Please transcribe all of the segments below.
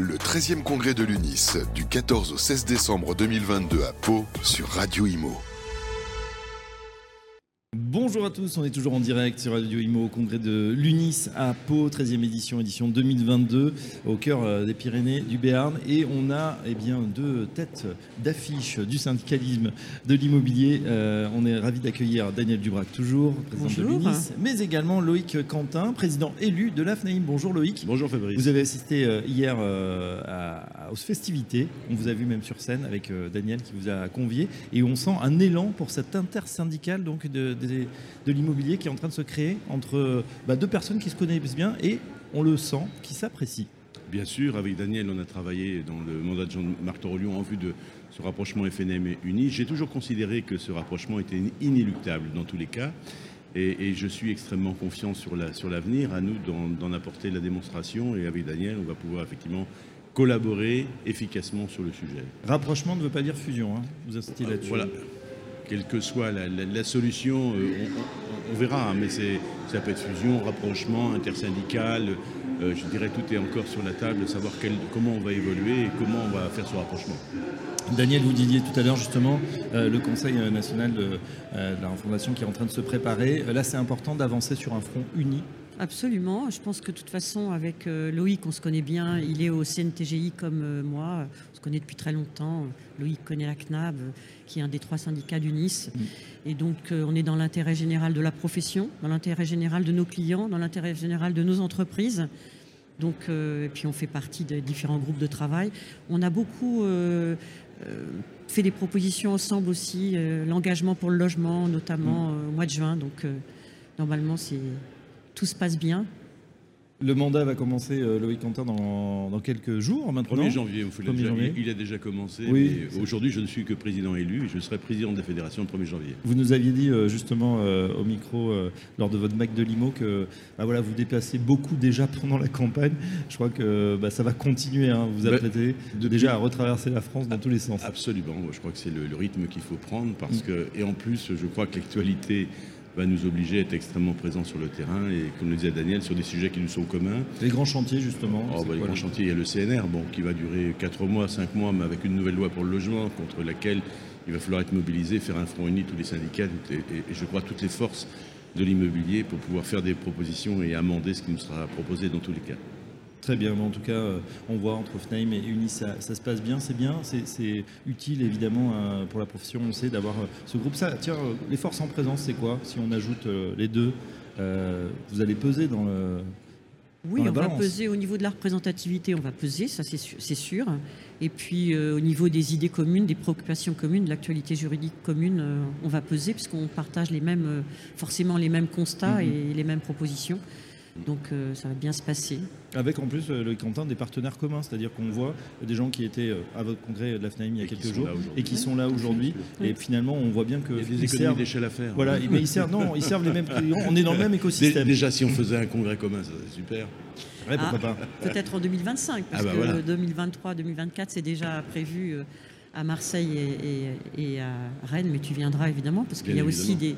Le 13e congrès de l'UNIS, du 14 au 16 décembre 2022 à Pau, sur Radio Imo. Bonjour à tous, on est toujours en direct sur Radio Imo au congrès de l'UNIS à Pau, 13e édition, édition 2022, au cœur euh, des Pyrénées, du Béarn. Et on a eh bien, deux têtes d'affiche du syndicalisme de l'immobilier. Euh, on est ravi d'accueillir Daniel Dubrac, toujours, président de l'UNIS, mais également Loïc Quentin, président élu de l'AFNAIM. Bonjour Loïc. Bonjour Fabrice. Vous avez assisté euh, hier aux festivités. On vous a vu même sur scène avec Daniel qui vous a convié. Et on sent un élan pour cette intersyndicale donc, de, de de l'immobilier qui est en train de se créer entre bah, deux personnes qui se connaissent bien et on le sent, qui s'apprécient. Bien sûr, avec Daniel, on a travaillé dans le mandat de Jean-Marc Torolion en vue de ce rapprochement FNM et Uni. J'ai toujours considéré que ce rapprochement était inéluctable dans tous les cas. Et, je suis extrêmement confiant sur l'avenir. Sur à nous d'en apporter la démonstration. Et avec Daniel, on va pouvoir effectivement collaborer efficacement sur le sujet. Rapprochement ne veut pas dire fusion. Hein. Vous insistez là-dessus. Voilà quelle que soit la, solution, euh, on, verra, hein, mais ça peut être fusion, rapprochement, intersyndical, euh, je dirais tout est encore sur la table, savoir comment on va évoluer et comment on va faire ce rapprochement. Daniel, vous disiez tout à l'heure justement euh, le Conseil national de, la refondation qui est en train de se préparer. Là, c'est important d'avancer sur un front uni Absolument. Je pense que de toute façon, avec Loïc, on se connaît bien. Il est au CNTGI comme moi. On se connaît depuis très longtemps. Loïc connaît la CNAB qui est un des trois syndicats du Nice. Mm. Et donc, euh, on est dans l'intérêt général de la profession, dans l'intérêt général de nos clients, dans l'intérêt général de nos entreprises. Donc, euh, et puis, on fait partie des différents groupes de travail. On a beaucoup euh, fait des propositions ensemble aussi, l'engagement pour le logement, notamment mm. au mois de juin. Donc, normalement, tout se passe bien. Le mandat va commencer, euh, Loïc Quentin, dans, quelques jours maintenant. 1er janvier, il a déjà commencé. Aujourd'hui, je ne suis que président élu et je serai président de la fédération le 1er janvier. Vous nous aviez dit euh, justement euh, au micro lors de votre Mac de Limo que bah, voilà, vous déplacez beaucoup déjà pendant la campagne. Je crois que bah, ça va continuer. Hein, vous bah, apprêtez déjà à retraverser la France dans tous les sens. Absolument. Je crois que c'est le, rythme qu'il faut prendre parce mm. que, et en plus, je crois que l'actualité va nous obliger à être extrêmement présents sur le terrain et, comme le disait Daniel, sur des sujets qui nous sont communs. Les grands chantiers, justement oh, bah, Les grands chantiers, il y a le CNR, bon, qui va durer 4 mois, 5 mois, mais avec une nouvelle loi pour le logement, contre laquelle il va falloir être mobilisé, faire un front uni, tous les syndicats et, et je crois toutes les forces de l'immobilier pour pouvoir faire des propositions et amender ce qui nous sera proposé dans tous les cas. Très bien, en tout cas, euh, on voit entre FNAIM et Unis, ça, se passe bien, c'est bien, c'est utile évidemment euh, pour la profession, on sait, d'avoir euh, ce groupe. Ça, tiens, les forces en présence, c'est quoi Si on ajoute les deux, vous allez peser dans le. Oui, on va peser au niveau de la représentativité, on va peser, ça c'est sûr. Et puis au niveau des idées communes, des préoccupations communes, de l'actualité juridique commune, on va peser puisqu'on partage les mêmes, forcément les mêmes constats mm-hmm. et les mêmes propositions. Donc euh, ça va bien se passer. Avec en plus euh, le Quentin des partenaires communs, c'est-à-dire qu'on voit des gens qui étaient euh, à votre congrès de la FNAIM il y a quelques jours et qui sont là aujourd'hui. Et finalement, on voit bien que. Il y a des économies d'échelle à faire. Voilà, mais ils servent, non, ils servent les mêmes clients. On est dans le même écosystème. Déjà, si on faisait un congrès commun, ça serait super. Ouais, pourquoi pas Peut-être en 2025, parce ah bah que 2023-2024, c'est déjà prévu à Marseille et, à Rennes, mais tu viendras évidemment, parce qu'il y a aussi des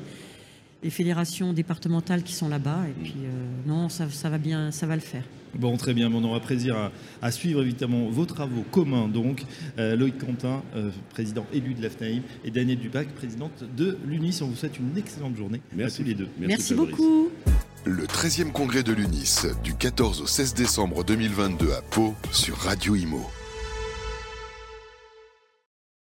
les fédérations départementales qui sont là-bas. Et puis, euh, non, ça, va bien, ça va le faire. Bon, très bien. On aura plaisir à, suivre évidemment vos travaux communs. Donc, euh, Loïc Quentin, euh, président élu de l'AFNAIM, et Daniel Dubac, présidente de l'UNIS. On vous souhaite une excellente journée. Merci à tous les deux. Merci, beaucoup. Le 13e congrès de l'UNIS, du 14 au 16 décembre 2022 à Pau, sur Radio Imo.